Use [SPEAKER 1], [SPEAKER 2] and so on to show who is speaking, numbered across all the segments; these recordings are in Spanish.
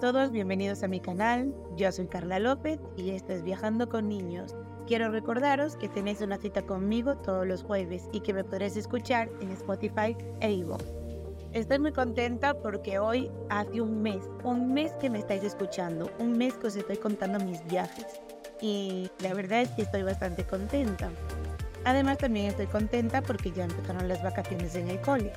[SPEAKER 1] todos, bienvenidos a mi canal. Yo soy Carla López y esto es Viajando con Niños. Quiero recordaros que tenéis una cita conmigo todos los jueves y que me podréis escuchar en Spotify e Ivo. Estoy muy contenta porque hoy hace un mes, un mes que me estáis escuchando, un mes que os estoy contando mis viajes y la verdad es que estoy bastante contenta. Además también estoy contenta porque ya empezaron las vacaciones en el cole.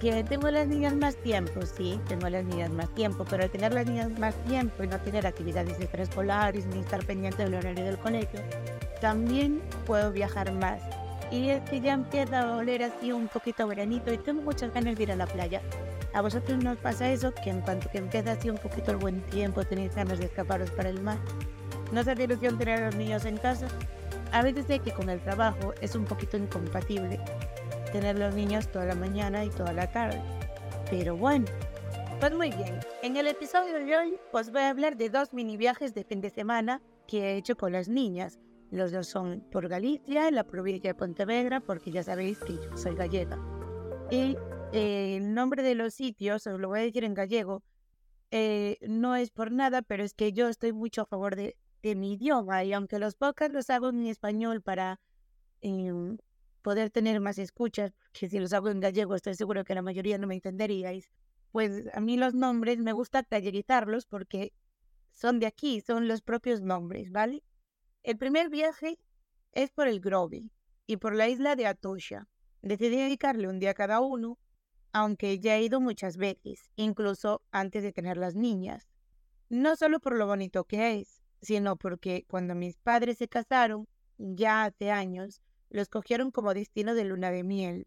[SPEAKER 1] Que tengo las niñas más tiempo, sí, tengo las niñas más tiempo, pero al tener las niñas más tiempo y no tener actividades extraescolares ni estar pendiente del horario del colegio, también puedo viajar más. Y es que ya empieza a oler así un poquito veranito y tengo muchas ganas de ir a la playa. ¿A vosotros no os pasa eso? Que en cuanto que empieza así un poquito el buen tiempo, tenéis ganas de escaparos para el mar. ¿No hace ilusión tener a los niños en casa? A veces sé que con el trabajo es un poquito incompatible tener los niños toda la mañana y toda la tarde. Pero bueno, pues muy bien. En el episodio de hoy os voy a hablar de dos mini viajes de fin de semana que he hecho con las niñas. Los dos son por Galicia, en la provincia de Pontevedra, porque ya sabéis que yo soy gallega. Y eh, el nombre de los sitios, os lo voy a decir en gallego, eh, no es por nada, pero es que yo estoy mucho a favor de, de mi idioma y aunque los podcasts los hago en español para em, poder tener más escuchas, que si los hago en gallego estoy seguro que la mayoría no me entenderíais, pues a mí los nombres me gusta galleguizarlos porque son de aquí, son los propios nombres, ¿vale? El primer viaje es por el Grove y por la isla de Atocha. Decidí dedicarle un día a cada uno, aunque ya he ido muchas veces, incluso antes de tener las niñas. No solo por lo bonito que es, sino porque cuando mis padres se casaron, ya hace años, lo escogieron como destino de luna de miel,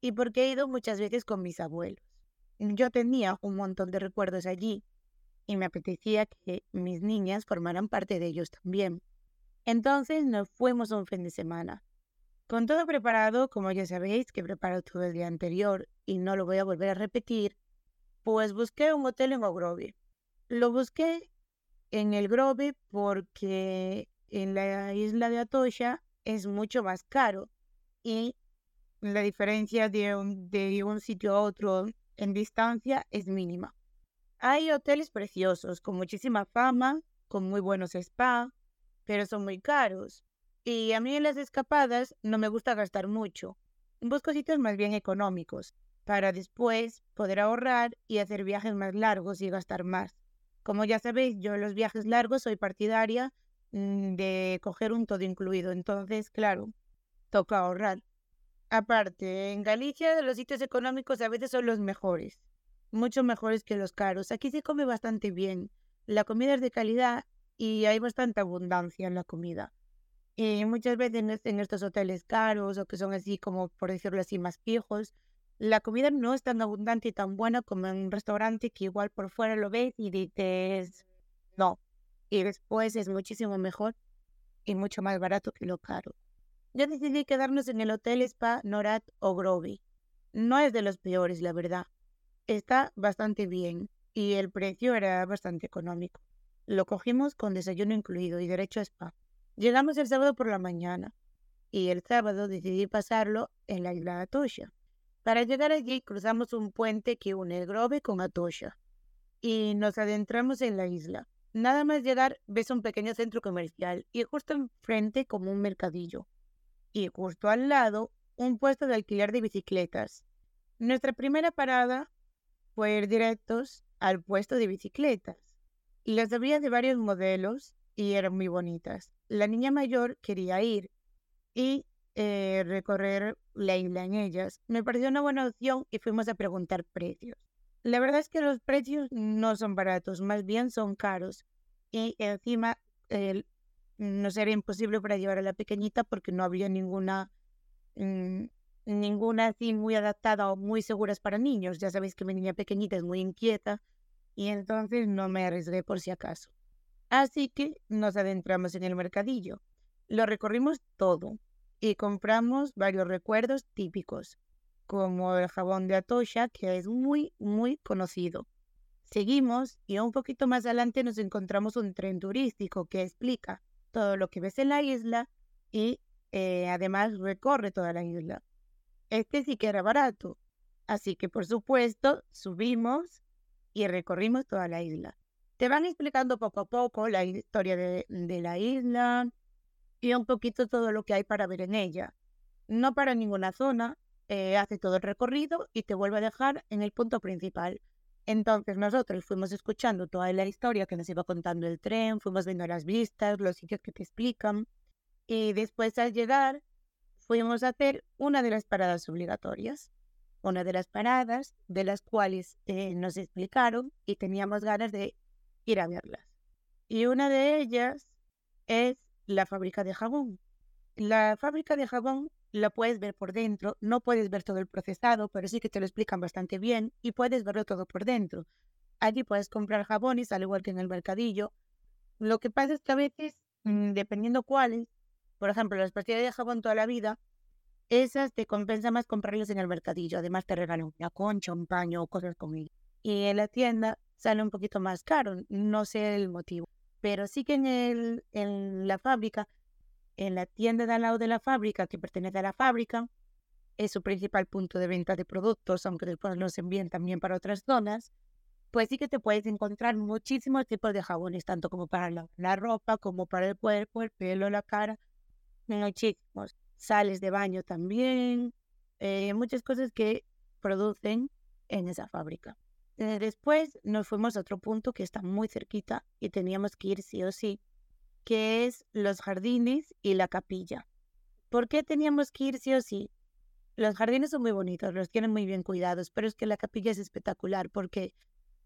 [SPEAKER 1] y porque he ido muchas veces con mis abuelos. Yo tenía un montón de recuerdos allí, y me apetecía que mis niñas formaran parte de ellos también. Entonces nos fuimos un fin de semana. Con todo preparado, como ya sabéis que preparo todo el día anterior y no lo voy a volver a repetir, pues busqué un hotel en Ogrove. Lo busqué en el Grove porque en la isla de Atocha es mucho más caro y la diferencia de un, de un sitio a otro en distancia es mínima. Hay hoteles preciosos con muchísima fama, con muy buenos spa, pero son muy caros. Y a mí en las escapadas no me gusta gastar mucho. Busco sitios más bien económicos, para después poder ahorrar y hacer viajes más largos y gastar más. Como ya sabéis, yo en los viajes largos soy partidaria de coger un todo incluido. Entonces, claro, toca ahorrar. Aparte, en Galicia los sitios económicos a veces son los mejores, mucho mejores que los caros. Aquí se come bastante bien, la comida es de calidad y hay bastante abundancia en la comida. Y muchas veces en estos hoteles caros o que son así como, por decirlo así, más fijos, la comida no es tan abundante y tan buena como en un restaurante que igual por fuera lo ves y dices no. Y después es muchísimo mejor y mucho más barato que lo caro. Yo decidí quedarnos en el Hotel Spa Norat o Grove. No es de los peores, la verdad. Está bastante bien y el precio era bastante económico. Lo cogimos con desayuno incluido y derecho a spa. Llegamos el sábado por la mañana y el sábado decidí pasarlo en la isla de. Para llegar allí cruzamos un puente que une el Grove con Atocha y nos adentramos en la isla. Nada más llegar ves un pequeño centro comercial y justo enfrente como un mercadillo. Y justo al lado un puesto de alquiler de bicicletas. Nuestra primera parada fue ir directos al puesto de bicicletas. Las había de varios modelos y eran muy bonitas. La niña mayor quería ir y eh, recorrer la isla en ellas. Me pareció una buena opción y fuimos a preguntar precios. La verdad es que los precios no son baratos, más bien son caros. Y encima no sería imposible para llevar a la pequeñita porque no había ninguna, mm, ninguna así muy adaptada o muy seguras para niños. Ya sabéis que mi niña pequeñita es muy inquieta y entonces no me arriesgué por si acaso. Así que nos adentramos en el mercadillo. Lo recorrimos todo, y compramos varios recuerdos típicos, como el jabón de Atocha, que es muy, muy conocido. Seguimos y un poquito más adelante nos encontramos un tren turístico que explica todo lo que ves en la isla y eh, además recorre toda la isla. Este sí que era barato, así que por supuesto subimos y recorrimos toda la isla. Te van explicando poco a poco la historia de, de la isla y un poquito todo lo que hay para ver en ella. No para ninguna zona, eh, hace todo el recorrido y te vuelve a dejar en el punto principal. Entonces nosotros fuimos escuchando toda la historia que nos iba contando el tren, fuimos viendo las vistas, los sitios que te explican y después al llegar fuimos a hacer una de las paradas obligatorias, una de las paradas de las cuales eh, nos explicaron y teníamos ganas de ir a verlas. Y una de ellas es la fábrica de jabón. La fábrica de jabón la puedes ver por dentro, no puedes ver todo el procesado, pero sí que te lo explican bastante bien y puedes verlo todo por dentro. Allí puedes comprar jabones, al igual que en el mercadillo. Lo que pasa es que a veces, mm, dependiendo cuáles, por ejemplo, las pastillas de jabón toda la vida, esas te compensa más comprarlas en el mercadillo. Además, te regalan una concha, un paño o cosas como Y en la tienda sale un poquito más caro, no sé el motivo. Pero sí que en, el, en la fábrica en la tienda de al lado de la fábrica, que pertenece a la fábrica, es su principal punto de venta de productos, aunque después los envíen también para otras zonas, pues sí que te puedes encontrar muchísimos tipos de jabones, tanto como para la, ropa, como para el cuerpo, el pelo, la cara, muchísimos. Sales de baño también, eh, muchas cosas que producen en esa fábrica. Eh, después nos fuimos a otro punto que está muy cerquita y teníamos que ir sí o sí, que es los jardines y la capilla. ¿Por qué teníamos que ir sí o sí? Los jardines son muy bonitos, los tienen muy bien cuidados, pero es que la capilla es espectacular porque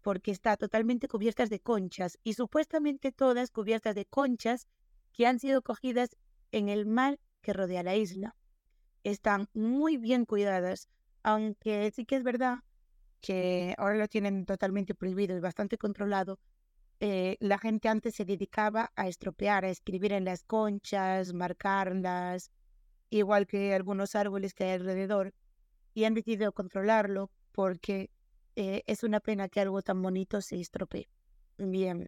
[SPEAKER 1] porque está totalmente cubiertas de conchas y supuestamente todas cubiertas de conchas que han sido cogidas en el mar que rodea la isla. Están muy bien cuidadas, aunque sí que es verdad que ahora lo tienen totalmente prohibido y bastante controlado, eh, la gente antes se dedicaba a estropear, a escribir en las conchas, marcarlas, igual que algunos árboles que hay alrededor, y han decidido controlarlo porque eh, es una pena que algo tan bonito se estropee. Bien,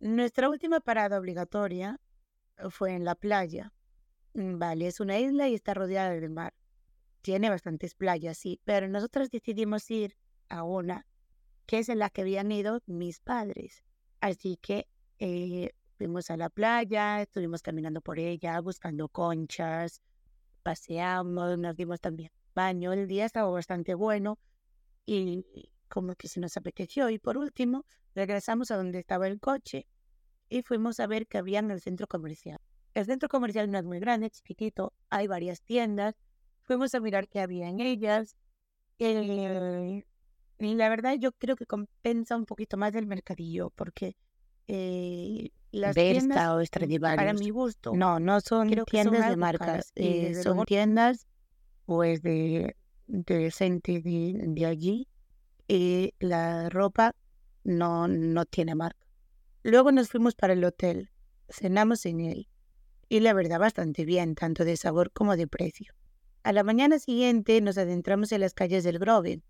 [SPEAKER 1] nuestra última parada obligatoria fue en la playa. Mm, vale, es una isla y está rodeada del mar. Tiene bastantes playas, sí, pero nosotros decidimos ir a una que es en la que habían ido mis padres. Así que eh, fuimos a la playa, estuvimos caminando por ella, buscando conchas, paseamos, nos dimos también baño. El día estaba bastante bueno y como que se nos apeteció. Y por último, regresamos a donde estaba el coche y fuimos a ver qué había en el centro comercial. El centro comercial no es muy grande, chiquitito, hay varias tiendas. Fuimos a mirar qué había en ellas. Eh, y la verdad yo creo que compensa un poquito más del mercadillo, porque eh, las tiendas,
[SPEAKER 2] o
[SPEAKER 1] para mi gusto,
[SPEAKER 2] no, no son tiendas de marcas, eh, son tiendas pues de, de gente de, allí y la ropa no, no tiene marca. Luego nos fuimos para el hotel, cenamos en él y la verdad bastante bien, tanto de sabor como de precio. A la mañana siguiente nos adentramos en las calles del Grove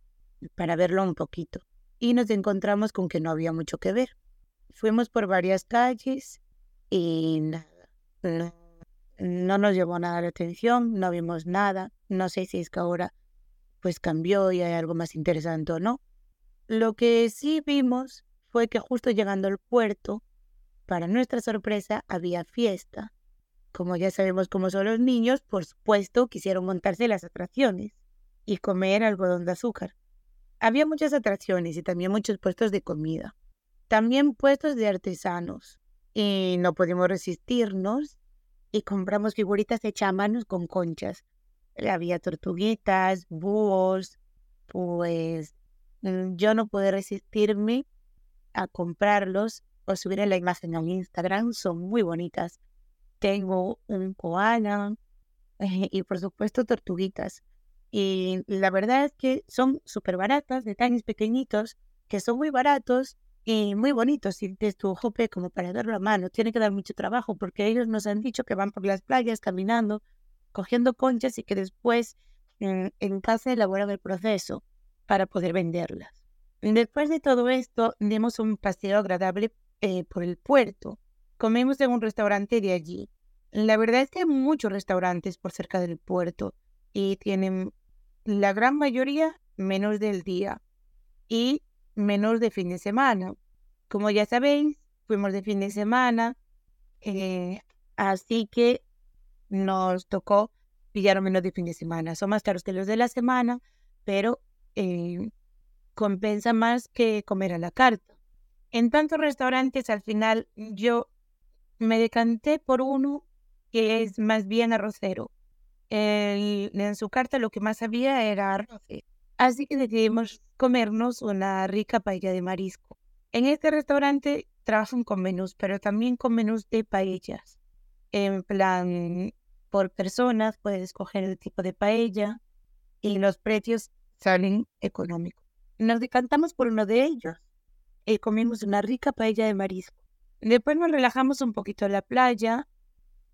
[SPEAKER 2] para verlo un poquito y nos encontramos con que no había mucho que ver. Fuimos por varias calles y nada, no, nos llevó nada la atención, no vimos nada, no sé si es que ahora pues cambió y hay algo más interesante o no. Lo que sí vimos fue que justo llegando al puerto, para nuestra sorpresa, había fiesta. Como ya sabemos cómo son los niños, por supuesto quisieron montarse las atracciones y comer algodón de azúcar. Había muchas atracciones y también muchos puestos de comida. También puestos de artesanos. Y no pudimos resistirnos y compramos figuritas hechas a manos con conchas. Había tortuguitas, búhos, pues mm, yo no pude resistirme a comprarlos o subir la imagen a Instagram. Son muy bonitas. Tengo un koala y por supuesto tortuguitas. Y la verdad es que son súper baratas, detalles pequeñitos, que son muy baratos y muy bonitos. Y de tu jope como para darlo a mano, tiene que dar mucho trabajo porque ellos nos han dicho que van por las playas caminando, cogiendo conchas y que después mm, en casa elaboran el proceso para poder venderlas. Después de todo esto, dimos un paseo agradable eh, por el puerto. Comimos en un restaurante de allí. La verdad es que hay muchos restaurantes por cerca del puerto y tienen la gran mayoría menos del día y menos de fin de semana.
[SPEAKER 1] como ya sabéis, fuimos de fin de semana, eh, así que nos tocó pillar menos de fin de semana. Son más caros que los de la semana, pero eh, compensa más que comer a la carta. En tantos restaurantes, al final yo me decanté por uno que es más bien arrocero. En su carta lo que más había era arroz. Así que decidimos comernos una rica paella de marisco. En este restaurante trabajan con menús, pero también con menús de paellas. En plan, por personas puedes escoger el tipo de paella y los precios salen económicos. Nos decantamos por uno de ellos y comimos una rica paella de marisco. Después nos relajamos un poquito en la playa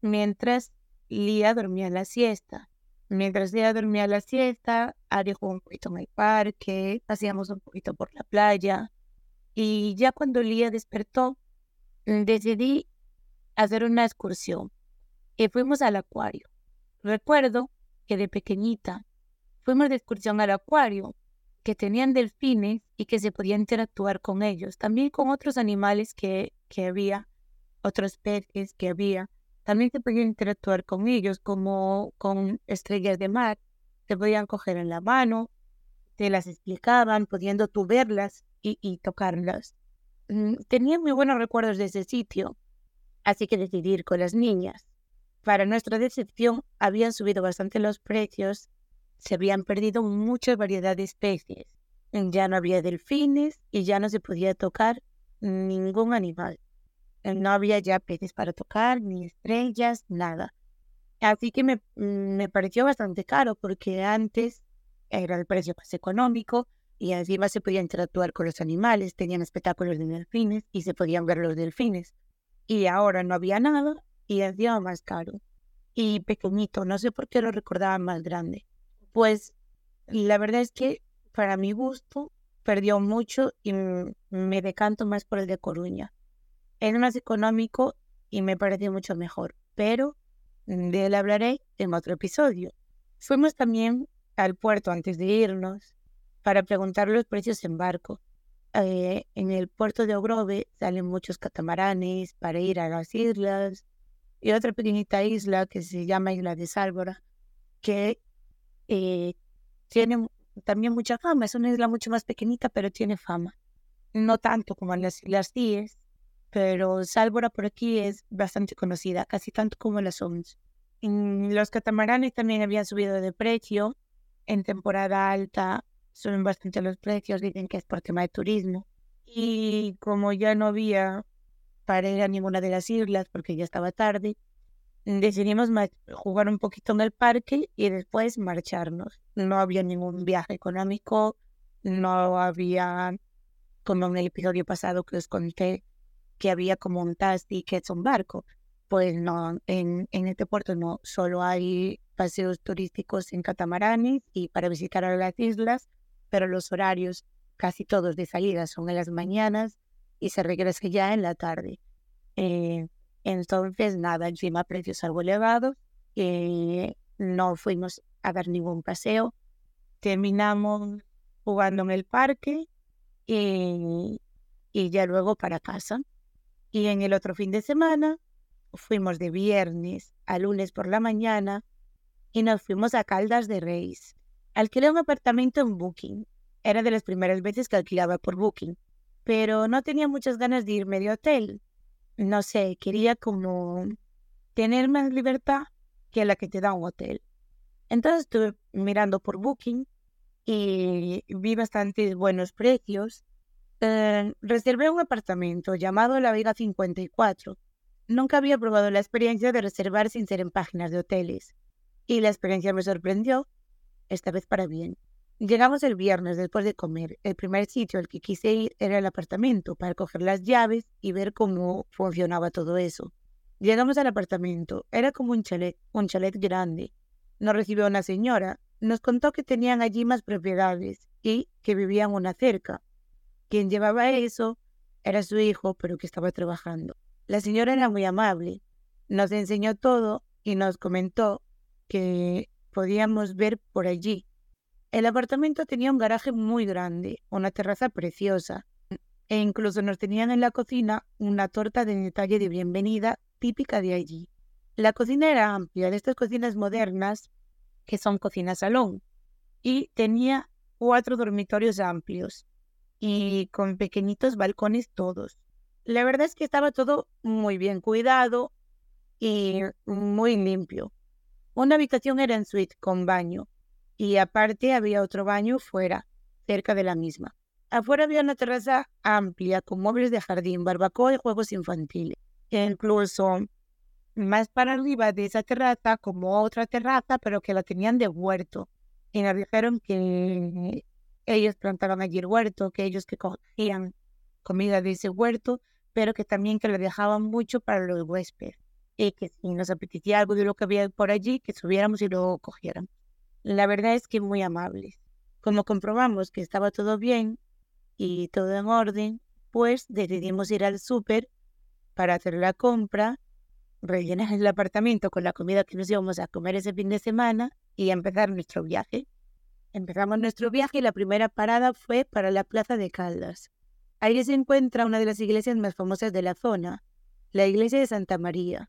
[SPEAKER 1] mientras Lía dormía la siesta. Mientras Lía dormía la siesta, Ari jugó un poquito en el parque, hacíamos un poquito por la playa. Y ya cuando Lía despertó, decidí hacer una excursión y fuimos al acuario. Recuerdo que de pequeñita fuimos de excursión al acuario, que tenían delfines y que se podía interactuar con ellos, también con otros animales que, que había, otros peces que había. También se podía interactuar con ellos, como con estrellas de mar. Se podían coger en la mano, te las explicaban, pudiendo tú verlas y, y tocarlas. Mm, tenía muy buenos recuerdos de ese sitio, así que decidí ir con las niñas. Para nuestra decepción, habían subido bastante los precios, se habían perdido mucha variedad de especies. Ya no había delfines y ya no se podía tocar ningún animal. No había ya peces para tocar, ni estrellas, nada. Así que me, me pareció bastante caro porque antes era el precio más económico y encima se podía interactuar con los animales, tenían espectáculos de delfines y se podían ver los delfines. Y ahora no había nada y encima más caro. Y pequeñito, no sé por qué lo recordaba más grande. Pues la verdad es que para mi gusto perdió mucho y me decanto más por el de Coruña. Es más económico y me pareció mucho mejor, pero de él hablaré en otro episodio. Fuimos también al puerto antes de irnos para preguntar los precios en barco. Eh, en el puerto de Ogrove salen muchos catamaranes para ir a las islas y otra pequeñita isla que se llama Isla de Sálvora, que eh, tiene también mucha fama. Es una isla mucho más pequeñita, pero tiene fama. No tanto como las Islas Díez, pero Sálvora por aquí es bastante conocida, casi tanto como las OMS. Los catamaranes también habían subido de precio. En temporada alta suben bastante los precios, dicen que es por tema de turismo. Y como ya no había para ir a ninguna de las islas porque ya estaba tarde, decidimos jugar un poquito en el parque y después marcharnos. No había ningún viaje económico, no había, como en el episodio pasado que os conté, que había como un taxi que es un barco. Pues no, en, en este puerto no, solo hay paseos turísticos en catamaranes y para visitar a las islas, pero los horarios casi todos de salida son en las mañanas y se regresa ya en la tarde. Eh, entonces, nada, encima precios algo elevados, eh, no fuimos a dar ningún paseo, terminamos jugando en el parque y, y ya luego para casa. Y en el otro fin de semana fuimos de viernes a lunes por la mañana y nos fuimos a Caldas de Reis. Alquilé un apartamento en Booking. Era de las primeras veces que alquilaba por Booking, pero no tenía muchas ganas de irme de hotel. No sé, quería como tener más libertad que la que te da un hotel. Entonces estuve mirando por Booking y vi bastantes buenos precios. Eh, reservé un apartamento llamado La Vega 54. Nunca había probado la experiencia de reservar sin ser en páginas de hoteles. Y la experiencia me sorprendió esta vez para bien. Llegamos el viernes después de comer. El primer sitio al que quise ir era el apartamento para coger las llaves y ver cómo funcionaba todo eso. Llegamos al apartamento. Era como un chalet, un chalet grande. Nos recibió una señora. Nos contó que tenían allí más propiedades y que vivían una cerca. Quien llevaba eso era su hijo, pero que estaba trabajando. La señora era muy amable. Nos enseñó todo y nos comentó que podíamos ver por allí. El apartamento tenía un garaje muy grande, una terraza preciosa. e incluso nos tenían en la cocina una torta de detalle de bienvenida típica de allí. La cocina era amplia, de estas cocinas modernas que son cocina salón, y tenía cuatro dormitorios amplios y con pequeñitos balcones todos. La verdad es que estaba todo muy bien cuidado y muy limpio. Una habitación era en suite con baño y aparte había otro baño fuera, cerca de la misma. Afuera había una terraza amplia con muebles de jardín, barbacoa y juegos infantiles. Incluso más para arriba de esa terraza, como otra terraza, pero que la tenían de huerto. Y nos dijeron que ellos plantaban allí huerto, que ellos que cogían comida de ese huerto, pero que también que lo dejaban mucho para los huéspedes. Y que si nos apetecía algo de lo que había por allí, que subiéramos y lo cogieran. La verdad es que muy amables. Como comprobamos que estaba todo bien, y todo en orden, pues decidimos ir al súper para hacer la compra, rellenar el apartamento con la comida que nos íbamos a comer ese fin de semana y empezar nuestro viaje. Empezamos nuestro viaje y la primera parada fue para la Plaza de Caldas. Ahí se encuentra una de las iglesias más famosas de la zona, la iglesia de Santa María.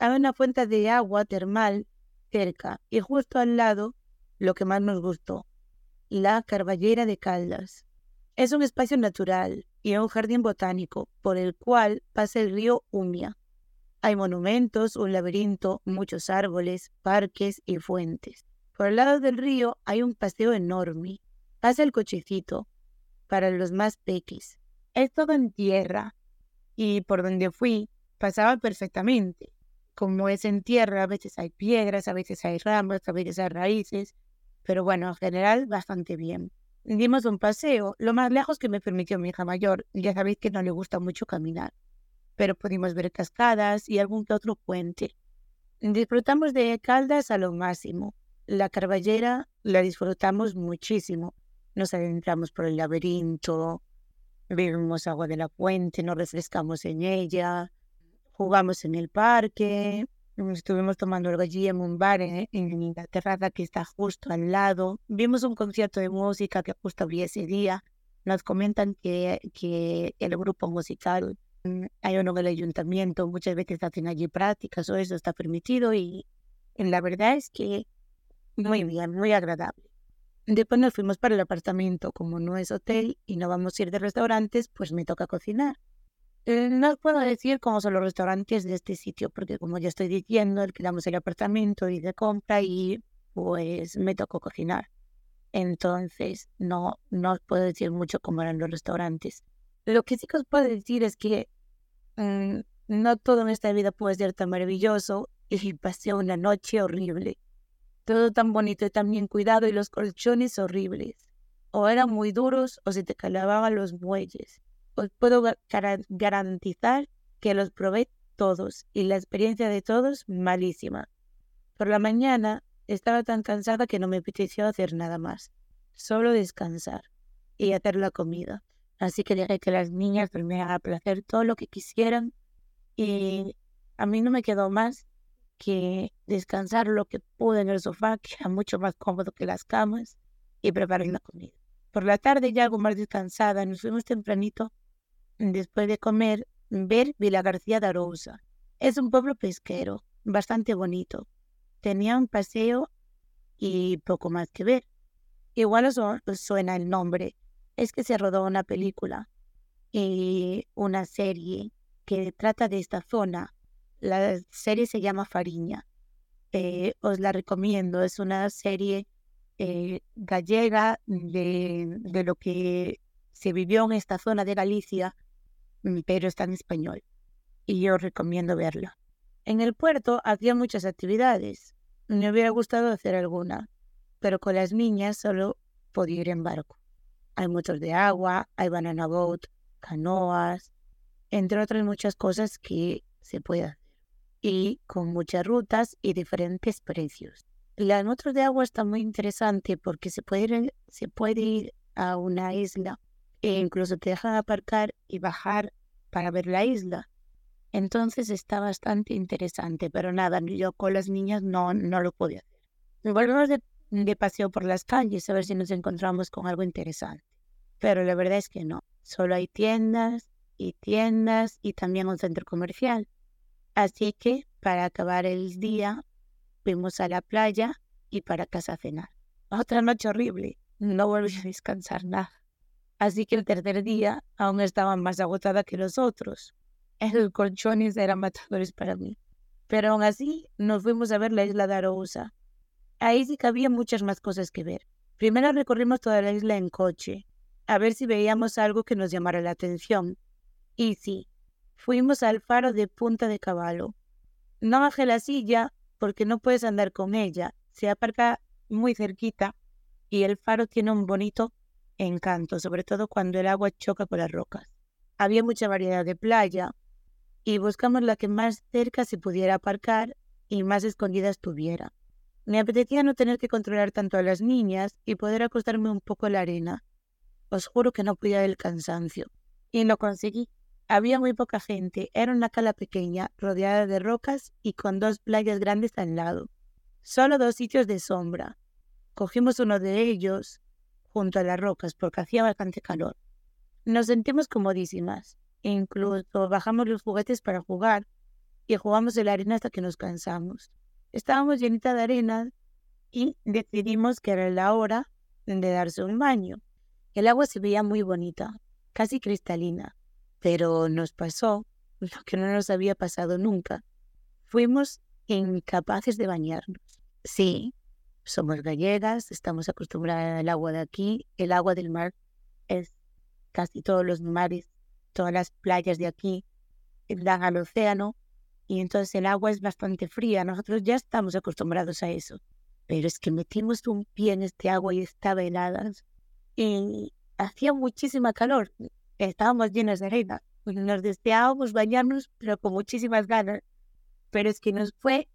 [SPEAKER 1] Hay una fuente de agua termal cerca y justo al lado, lo que más nos gustó, la Carballera de Caldas. Es un espacio natural y un jardín botánico por el cual pasa el río Umia. Hay monumentos, un laberinto, muchos árboles, parques y fuentes. Por el lado del río hay un paseo enorme. Pasa el cochecito para los más pequis. Es todo en tierra y por donde fui pasaba perfectamente. Como es en tierra, a veces hay piedras, a veces hay ramas, a veces hay raíces, pero bueno, en general bastante bien. Dimos un paseo, lo más lejos que me permitió mi hija mayor. Ya sabéis que no le gusta mucho caminar, pero pudimos ver cascadas y algún que otro puente. Disfrutamos de Caldas a lo máximo. La Carballera la disfrutamos muchísimo. Nos adentramos por el laberinto, bebimos agua de la fuente, nos refrescamos en ella, jugamos en el parque, Estuvimos tomando algo allí en un bar en, la terraza que está justo al lado. Vimos un concierto de música que justo había ese día. Nos comentan que, que el grupo musical mm, hay uno del ayuntamiento, muchas veces hacen allí prácticas o eso está permitido y, y la verdad es que muy bien, muy agradable. Después nos fuimos para el apartamento, como no es hotel y no vamos a ir de restaurantes, pues me toca cocinar. Eh, no puedo decir cómo son los restaurantes de este sitio, porque como ya estoy diciendo, alquilamos el apartamento y de compra y pues me tocó cocinar. Entonces, no, no os puedo decir mucho cómo eran los restaurantes. Lo que sí que os puedo decir es que mm, no todo en esta vida puede ser tan maravilloso y pasé una noche horrible. Todo tan bonito y tan bien cuidado y los colchones horribles. O eran muy duros o se te calababan los muelles os puedo garantizar que los probé todos y la experiencia de todos malísima. Por la mañana estaba tan cansada que no me apeteció hacer nada más, solo descansar y hacer la comida. Así que dejé que las niñas durmieran a placer todo lo que quisieran y a mí no me quedó más que descansar lo que pude en el sofá, que era mucho más cómodo que las camas, y preparar la comida. Por la tarde ya algo más descansada, nos fuimos tempranito después de comer, ver Vila García de Arousa. Es un pueblo pesquero, bastante bonito. Tenía un paseo y poco más que ver. Igual os, suena el nombre. Es que se rodó una película y una serie que trata de esta zona. La serie se llama Fariña. Eh, os la recomiendo. Es una serie eh, gallega de, de, lo que se vivió en esta zona de Galicia Mm, pero está en español y yo recomiendo verla. En el puerto hacía muchas actividades. Me hubiera gustado hacer alguna, pero con las niñas solo podía ir en barco. Hay motos de agua, hay banana boat, canoas, entre otras muchas cosas que se puede hacer. Y con muchas rutas y diferentes precios. La motos de agua está muy interesante porque se puede ir, se puede ir a una isla e incluso te dejan aparcar y bajar para ver la isla. Entonces está bastante interesante, pero nada, yo con las niñas no, no lo podía hacer. Volvemos de, de paseo por las calles a ver si nos encontramos con algo interesante. Pero la verdad es que no. Solo hay tiendas y tiendas y también un centro comercial. Así que para acabar el día fuimos a la playa y para casa a cenar. Otra noche horrible. No volví a descansar nada. Así que el tercer día aún estaba más agotada que los otros. El colchones eran matadores para mí. Pero aún así nos fuimos a ver la isla de Arousa. Ahí sí que había muchas más cosas que ver. Primero recorrimos toda la isla en coche, a ver si veíamos algo que nos llamara la atención. Y sí, fuimos al faro de Punta de Caballo. No bajé la silla porque no puedes andar con ella. Se aparca muy cerquita y el faro tiene un bonito encanto, sobre todo cuando el agua choca con las rocas. Había mucha variedad de playa y buscamos la que más cerca se pudiera aparcar y más escondida estuviera. Me apetecía no tener que controlar tanto a las niñas y poder acostarme un poco en la arena. Os juro que no podía el cansancio. Y lo conseguí. Había muy poca gente, era una cala pequeña, rodeada de rocas y con dos playas grandes al lado. Solo dos sitios de sombra. Cogimos uno de ellos junto a las rocas porque hacía bastante calor. Nos sentimos comodísimas. Incluso bajamos los juguetes para jugar y jugamos en la arena hasta que nos cansamos. Estábamos llenitas de arena y decidimos que era la hora de darse un baño. El agua se veía muy bonita, casi cristalina, pero nos pasó lo que no nos había pasado nunca. Fuimos incapaces de bañarnos. Sí, somos gallegas, estamos acostumbradas al agua de aquí. El agua del mar es casi todos los mares, todas las playas de aquí dan al océano y entonces el agua es bastante fría. Nosotros ya estamos acostumbrados a eso. Pero es que metimos un pie en este agua y estaba helada y hacía muchísima calor. Estábamos llenas de arena. Nos deseábamos bañarnos, pero con muchísimas ganas. Pero es que nos fue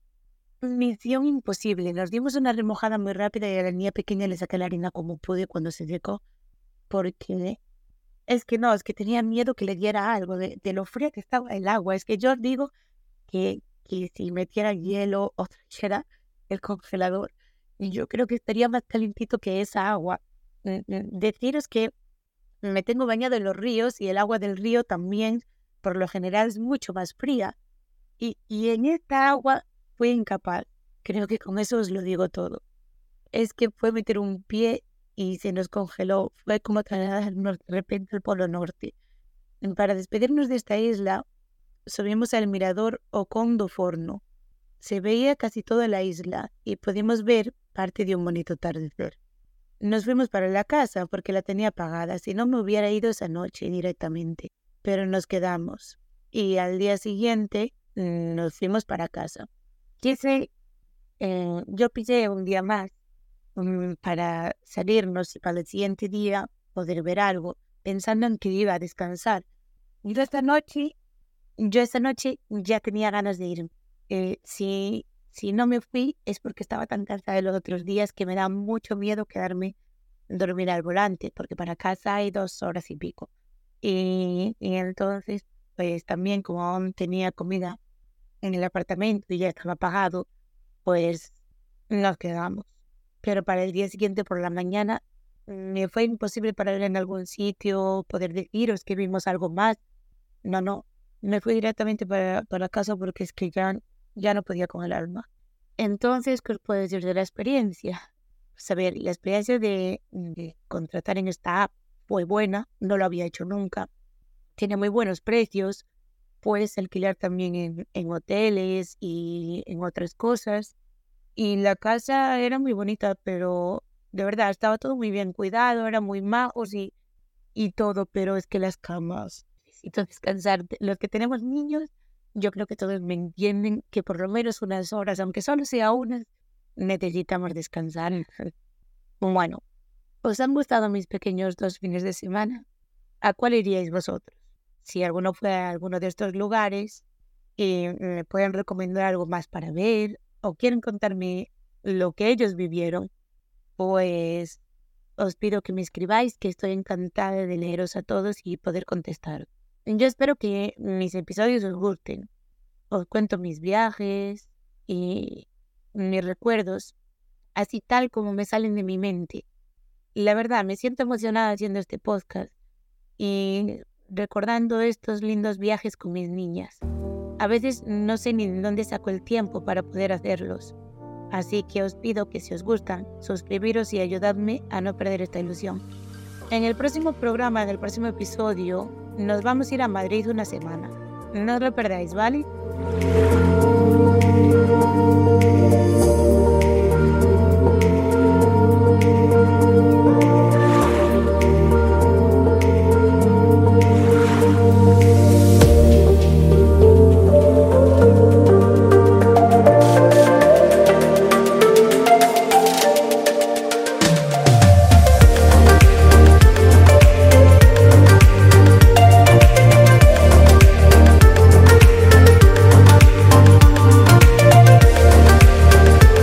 [SPEAKER 1] misión imposible. Nos dimos una remojada muy rápida y a la niña pequeña le saqué la harina como pude cuando se secó, porque es que no, es que tenía miedo que le diera algo de, lo fría que estaba el agua. Es que yo digo que, que si metiera hielo o trajera el congelador, yo creo que estaría más calentito que esa agua. Mm, mm, deciros que me tengo bañado en los ríos y el agua del río también, por lo general, es mucho más fría. Y, y en esta agua fui incapaz. Creo que con eso os lo digo todo. Es que fue meter un pie y se nos congeló. Fue como trasladarnos de repente al Polo Norte. Para despedirnos de esta isla, subimos al mirador Ocondo Forno. Se veía casi toda la isla y pudimos ver parte de un bonito atardecer. Nos fuimos para la casa porque la tenía pagada, si no me hubiera ido esa noche directamente. Pero nos quedamos y al día siguiente mm, nos fuimos para casa quise, eh, yo pillé un día más mm, para salirnos y para el siguiente día poder ver algo, pensando en que iba a descansar. Yo esta noche, yo esta noche ya tenía ganas de ir. Eh, si, si no me fui es porque estaba tan cansada de los otros días que me da mucho miedo quedarme dormir al volante, porque para casa hay dos horas y pico. Y, entonces, pues también como aún tenía comida en el apartamento y ya estaba pagado, pues nos quedamos. Pero para el día siguiente por la mañana me fue imposible parar en algún sitio, poder deciros que vimos algo más. No, no, me fui directamente para, para casa porque es que ya, ya no podía con el alma. Entonces, ¿qué os puedo decir de la experiencia? Saber, la experiencia de, contratar en esta app fue buena, no lo había hecho nunca. Tiene muy buenos precios, puedes alquilar también en, hoteles y en otras cosas. Y la casa era muy bonita, pero de verdad estaba todo muy bien cuidado, era muy majos y, y todo, pero es que las camas, necesito descansar. Los que tenemos niños, yo creo que todos me entienden que por lo menos unas horas, aunque solo sea unas, necesitamos descansar. Bueno, ¿os han gustado mis pequeños dos fines de semana? ¿A cuál iríais vosotros? si alguno fue a alguno de estos lugares y me pueden recomendar algo más para ver o quieren contarme lo que ellos vivieron, pues os pido que me escribáis, que estoy encantada de leeros a todos y poder contestar. Yo espero que mis episodios os gusten. Os cuento mis viajes y mis recuerdos, así tal como me salen de mi mente. la verdad me siento emocionada haciendo este podcast y recordando estos lindos viajes con mis niñas. A veces no sé ni de dónde saco el tiempo para poder hacerlos. Así que os pido que si os gustan, suscribiros y ayudadme a no perder esta ilusión. En el próximo programa, en el próximo episodio, nos vamos a ir a Madrid una semana. No os lo perdáis, ¿vale?